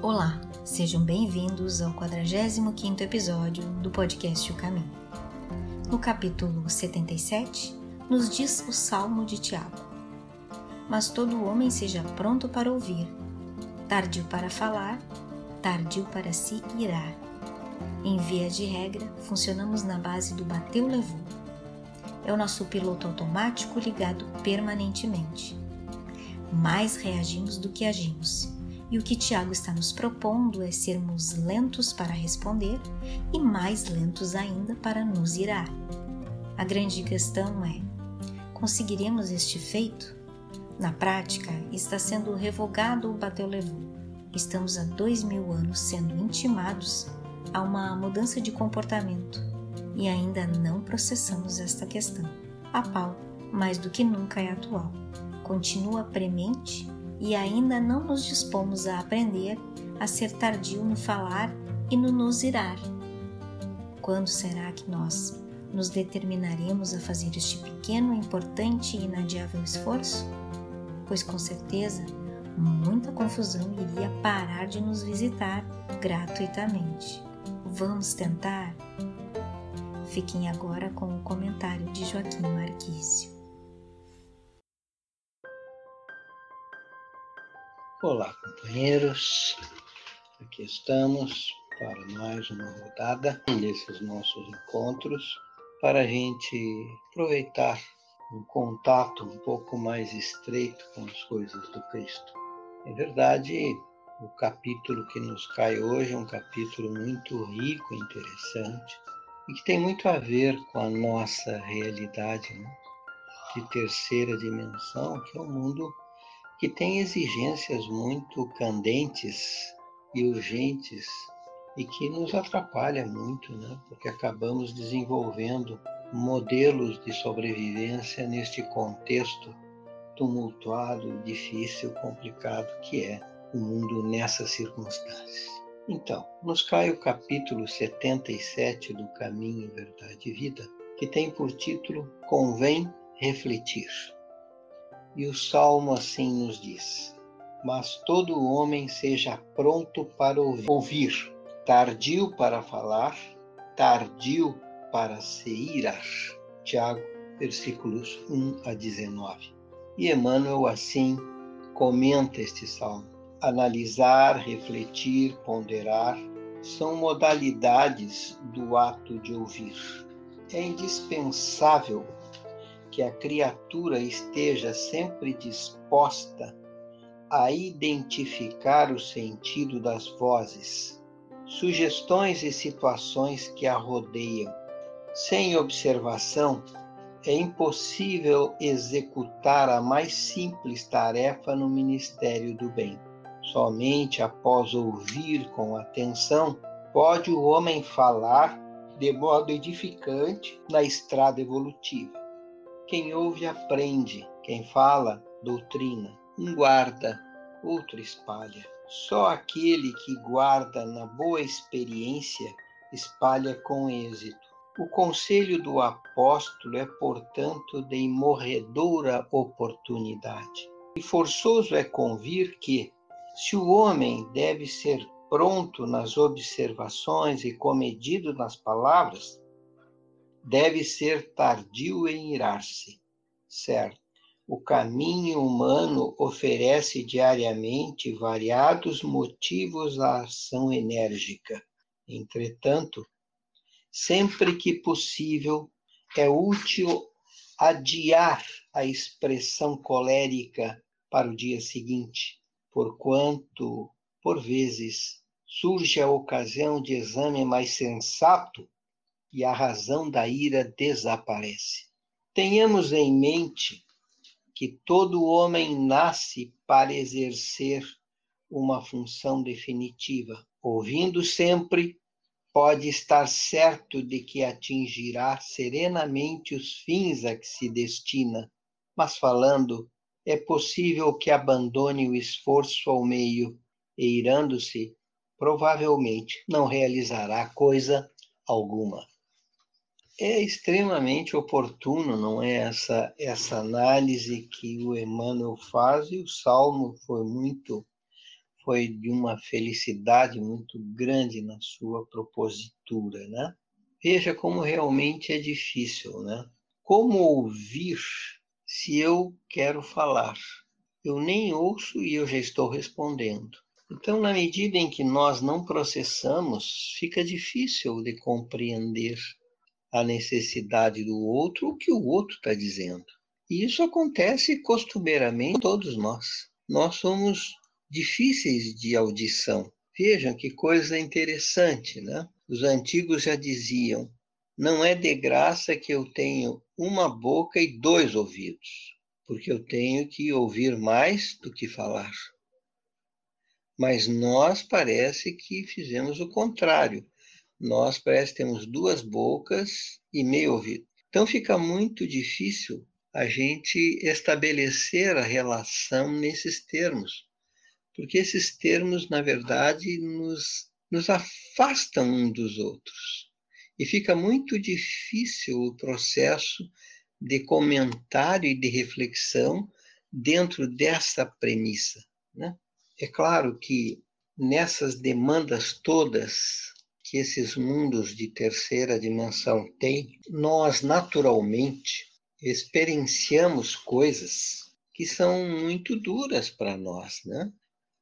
Olá, sejam bem-vindos ao 45º episódio do podcast O Caminho. No capítulo 77, nos diz o Salmo de Tiago: Mas todo homem seja pronto para ouvir, tardio para falar, tardio para se irar. Em via de regra, funcionamos na base do bateu-levou. É o nosso piloto automático ligado permanentemente. Mais reagimos do que agimos e o que Tiago está nos propondo é sermos lentos para responder e mais lentos ainda para nos irar. A grande questão é: conseguiremos este feito? Na prática, está sendo revogado o bateu-levou. Estamos há dois mil anos sendo intimados a uma mudança de comportamento e ainda não processamos esta questão. A pau, mais do que nunca, é atual. Continua premente e ainda não nos dispomos a aprender a ser tardio no falar e no nos irar. Quando será que nós nos determinaremos a fazer este pequeno, importante e inadiável esforço? Pois com certeza muita confusão iria parar de nos visitar gratuitamente. Vamos tentar? Fiquem agora com o comentário de Joaquim Marquício. Olá, companheiros. Aqui estamos para mais uma rodada desses nossos encontros para a gente aproveitar um contato um pouco mais estreito com as coisas do Cristo. É verdade, o capítulo que nos cai hoje é um capítulo muito rico interessante e que tem muito a ver com a nossa realidade né? de terceira dimensão, que é o mundo que tem exigências muito candentes e urgentes e que nos atrapalha muito, né? porque acabamos desenvolvendo modelos de sobrevivência neste contexto tumultuado, difícil, complicado que é o mundo nessas circunstâncias. Então, nos cai o capítulo 77 do Caminho, Verdade e Vida, que tem por título Convém Refletir. E o salmo assim nos diz: Mas todo homem seja pronto para ouvir, tardio para falar, tardio para se irar. Tiago, versículos 1 a 19. E Emmanuel assim comenta este salmo. Analisar, refletir, ponderar são modalidades do ato de ouvir. É indispensável que a criatura esteja sempre disposta a identificar o sentido das vozes, sugestões e situações que a rodeiam. Sem observação, é impossível executar a mais simples tarefa no ministério do bem. Somente após ouvir com atenção pode o homem falar de modo edificante na estrada evolutiva. Quem ouve aprende, quem fala doutrina. Um guarda, outro espalha. Só aquele que guarda na boa experiência espalha com êxito. O conselho do apóstolo é, portanto, de imorredoura oportunidade. E forçoso é convir que, se o homem deve ser pronto nas observações e comedido nas palavras, deve ser tardio em irar-se, certo? O caminho humano oferece diariamente variados motivos à ação enérgica. Entretanto, sempre que possível, é útil adiar a expressão colérica para o dia seguinte, porquanto, por vezes, surge a ocasião de exame mais sensato e a razão da ira desaparece. Tenhamos em mente que todo homem nasce para exercer uma função definitiva. Ouvindo sempre, pode estar certo de que atingirá serenamente os fins a que se destina, mas falando, é possível que abandone o esforço ao meio e, irando-se, provavelmente não realizará coisa alguma é extremamente oportuno, não é essa essa análise que o Emmanuel faz e o Salmo foi muito foi de uma felicidade muito grande na sua propositura, né? Veja como realmente é difícil, né? Como ouvir se eu quero falar? Eu nem ouço e eu já estou respondendo. Então, na medida em que nós não processamos, fica difícil de compreender a necessidade do outro, o que o outro está dizendo. E isso acontece costumeiramente todos nós. Nós somos difíceis de audição. Vejam que coisa interessante, né? Os antigos já diziam: não é de graça que eu tenho uma boca e dois ouvidos, porque eu tenho que ouvir mais do que falar. Mas nós parece que fizemos o contrário. Nós parece temos duas bocas e meio ouvido. Então fica muito difícil a gente estabelecer a relação nesses termos porque esses termos, na verdade, nos, nos afastam um dos outros. E fica muito difícil o processo de comentário e de reflexão dentro dessa premissa. Né? É claro que nessas demandas todas que esses mundos de terceira dimensão têm, nós naturalmente experienciamos coisas que são muito duras para nós, né?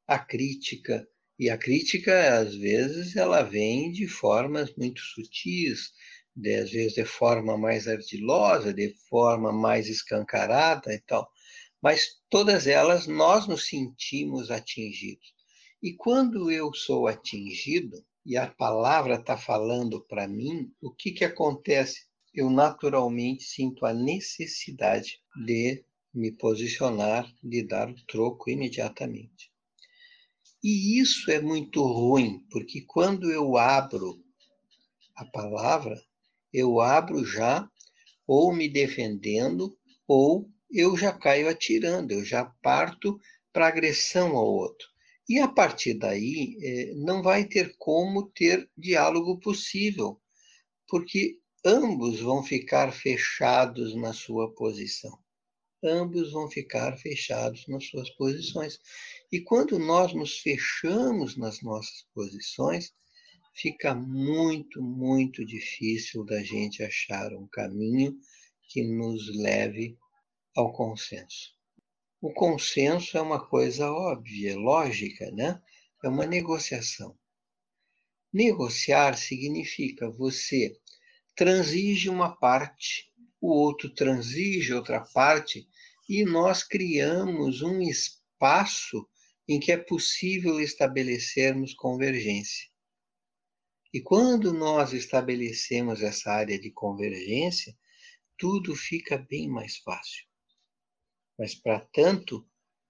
a crítica. E a crítica, às vezes, ela vem de formas muito sutis, de, às vezes de forma mais ardilosa, de forma mais escancarada e tal. Mas todas elas nós nos sentimos atingidos. E quando eu sou atingido e a palavra está falando para mim, o que, que acontece? Eu naturalmente sinto a necessidade de me posicionar, de dar o troco imediatamente. E isso é muito ruim, porque quando eu abro a palavra, eu abro já ou me defendendo, ou eu já caio atirando, eu já parto para agressão ao outro. E a partir daí, é, não vai ter como ter diálogo possível, porque ambos vão ficar fechados na sua posição ambos vão ficar fechados nas suas posições. E quando nós nos fechamos nas nossas posições, fica muito, muito difícil da gente achar um caminho que nos leve ao consenso. O consenso é uma coisa óbvia, lógica, né? É uma negociação. Negociar significa você transige uma parte, o outro transige outra parte e nós criamos um espaço em que é possível estabelecermos convergência. E quando nós estabelecemos essa área de convergência, tudo fica bem mais fácil. Mas, para tanto,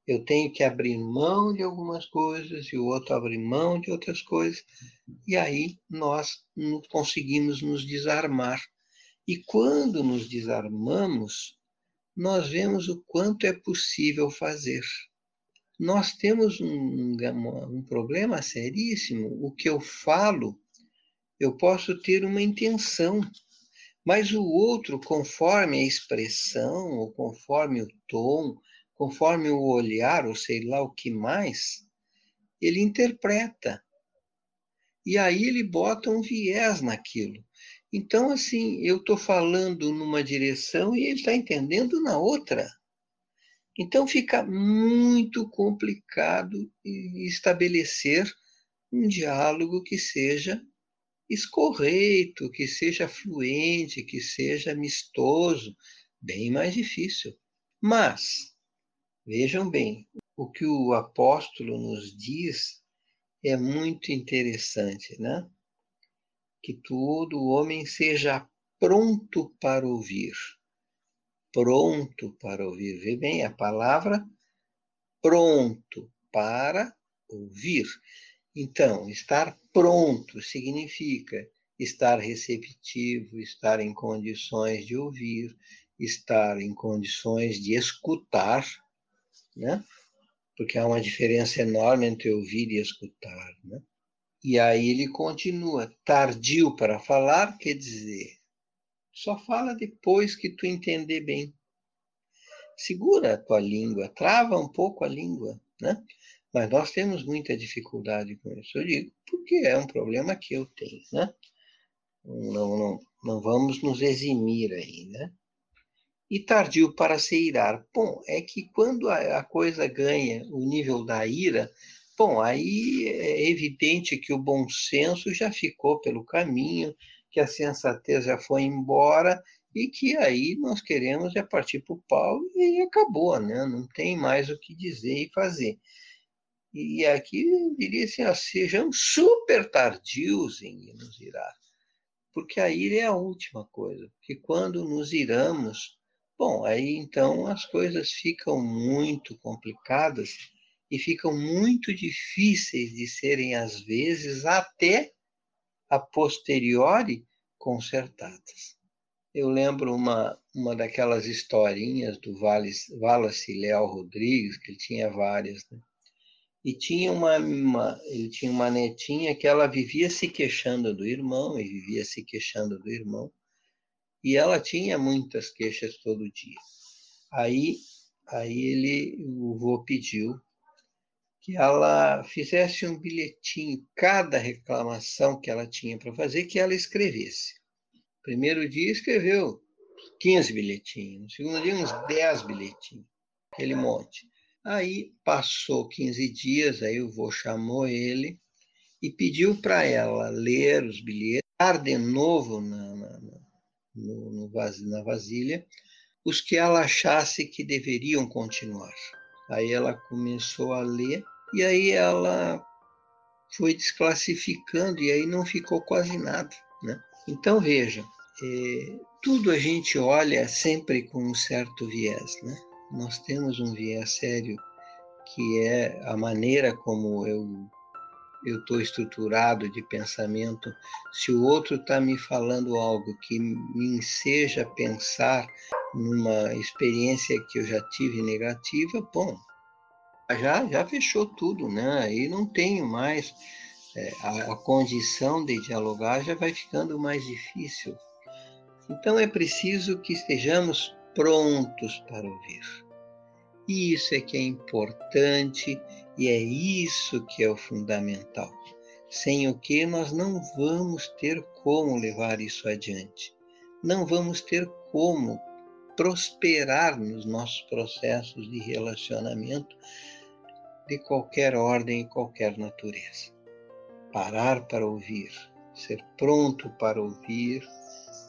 eu tenho que abrir mão de algumas coisas e o outro abrir mão de outras coisas, e aí nós conseguimos nos desarmar. E quando nos desarmamos, nós vemos o quanto é possível fazer. Nós temos um, um, problema seríssimo. O que eu falo, eu posso ter uma intenção, mas o outro, conforme a expressão, ou conforme o tom, conforme o olhar, ou sei lá o que mais, ele interpreta. E aí ele bota um viés naquilo. Então, assim, eu estou falando numa direção e ele está entendendo na outra. Então, fica muito complicado estabelecer um diálogo que seja escorreito, que seja fluente, que seja amistoso, bem mais difícil. Mas, vejam bem, o que o apóstolo nos diz é muito interessante, né? que todo homem seja pronto para ouvir. Pronto para ouvir. Vê bem a palavra pronto para ouvir. Então, estar pronto significa estar receptivo, estar em condições de ouvir, estar em condições de escutar, né? Porque há uma diferença enorme entre ouvir e escutar, né? E aí ele continua: tardio para falar quer dizer, só fala depois que tu entender bem. Segura a tua língua, trava um pouco a língua. né? Mas nós temos muita dificuldade com isso. Eu digo porque é um problema que eu tenho, né? Não, não, não vamos nos eximir aí, né? E tardio para se irar. Bom, é que quando a, a coisa ganha o nível da ira, bom, aí é evidente que o bom senso já ficou pelo caminho, que a sensatez já foi embora e que aí nós queremos é partir para o pau e acabou, né? Não tem mais o que dizer e fazer. E aqui diria assim, ó, sejam super tardios em nos irar, porque a ira é a última coisa, porque quando nos iramos, bom, aí então as coisas ficam muito complicadas e ficam muito difíceis de serem, às vezes, até a posteriori consertadas. Eu lembro uma, uma daquelas historinhas do Wallace Léo Rodrigues, que ele tinha várias, né? E tinha uma, uma, ele tinha uma netinha que ela vivia se queixando do irmão, e vivia se queixando do irmão, e ela tinha muitas queixas todo dia. Aí, aí ele, o vô pediu que ela fizesse um bilhetinho, cada reclamação que ela tinha para fazer, que ela escrevesse. Primeiro dia escreveu 15 bilhetinhos, no segundo dia uns 10 bilhetinhos, aquele monte. Aí passou 15 dias, aí o vô chamou ele e pediu para ela ler os bilhetes, dar de novo na, na, no, no na vasilha os que ela achasse que deveriam continuar. Aí ela começou a ler e aí ela foi desclassificando e aí não ficou quase nada. Né? Então veja, é, tudo a gente olha sempre com um certo viés, né? Nós temos um viés sério que é a maneira como eu eu estou estruturado de pensamento. Se o outro está me falando algo que me enseja pensar numa experiência que eu já tive negativa, bom, já já fechou tudo, né? Aí não tenho mais é, a, a condição de dialogar já vai ficando mais difícil. Então é preciso que estejamos prontos para ouvir. Isso é que é importante e é isso que é o fundamental. Sem o que nós não vamos ter como levar isso adiante. Não vamos ter como prosperar nos nossos processos de relacionamento de qualquer ordem e qualquer natureza. Parar para ouvir, ser pronto para ouvir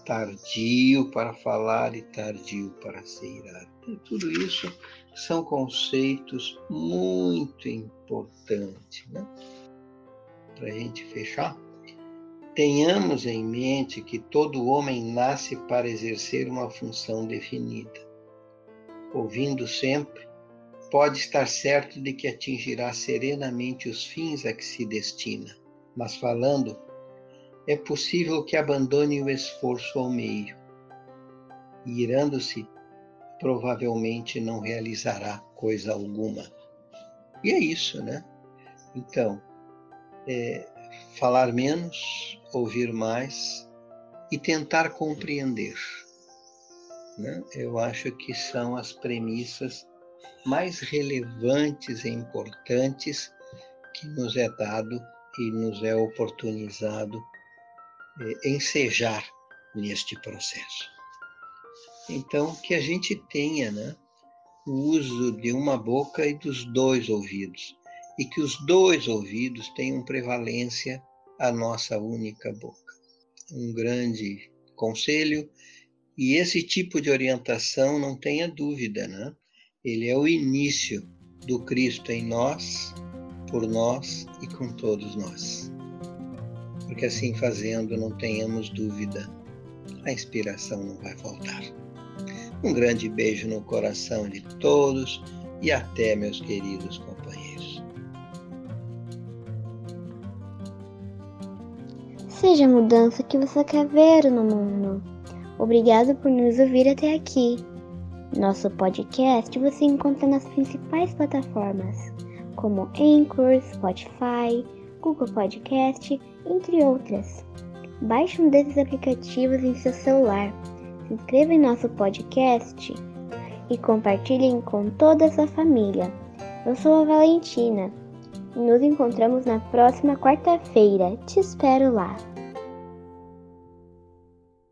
tardio para falar e tardio para se irar. tudo isso são conceitos muito importantes. Né? Para a gente fechar, tenhamos em mente que todo homem nasce para exercer uma função definida. Ouvindo sempre, pode estar certo de que atingirá serenamente os fins a que se destina, mas falando, é possível que abandone o esforço ao meio. E irando-se, provavelmente não realizará coisa alguma. E é isso, né? Então, é, falar menos, ouvir mais e tentar compreender. Né? Eu acho que são as premissas mais relevantes e importantes que nos é dado e nos é oportunizado ensejar neste processo. Então, que a gente tenha né, o uso de uma boca e dos dois ouvidos, e que os dois ouvidos tenham prevalência à nossa única boca. Um grande conselho, e esse tipo de orientação, não tenha dúvida, né? ele é o início do Cristo em nós, por nós e com todos nós porque assim fazendo não tenhamos dúvida, a inspiração não vai faltar. Um grande beijo no coração de todos e até, meus queridos companheiros. Seja a mudança que você quer ver no mundo. Obrigado por nos ouvir até aqui. Nosso podcast você encontra nas principais plataformas, como Anchor, Spotify, Google Podcast, entre outras. Baixe um desses aplicativos em seu celular, se inscreva em nosso podcast e compartilhem com toda a sua família. Eu sou a Valentina. Nos encontramos na próxima quarta-feira. Te espero lá.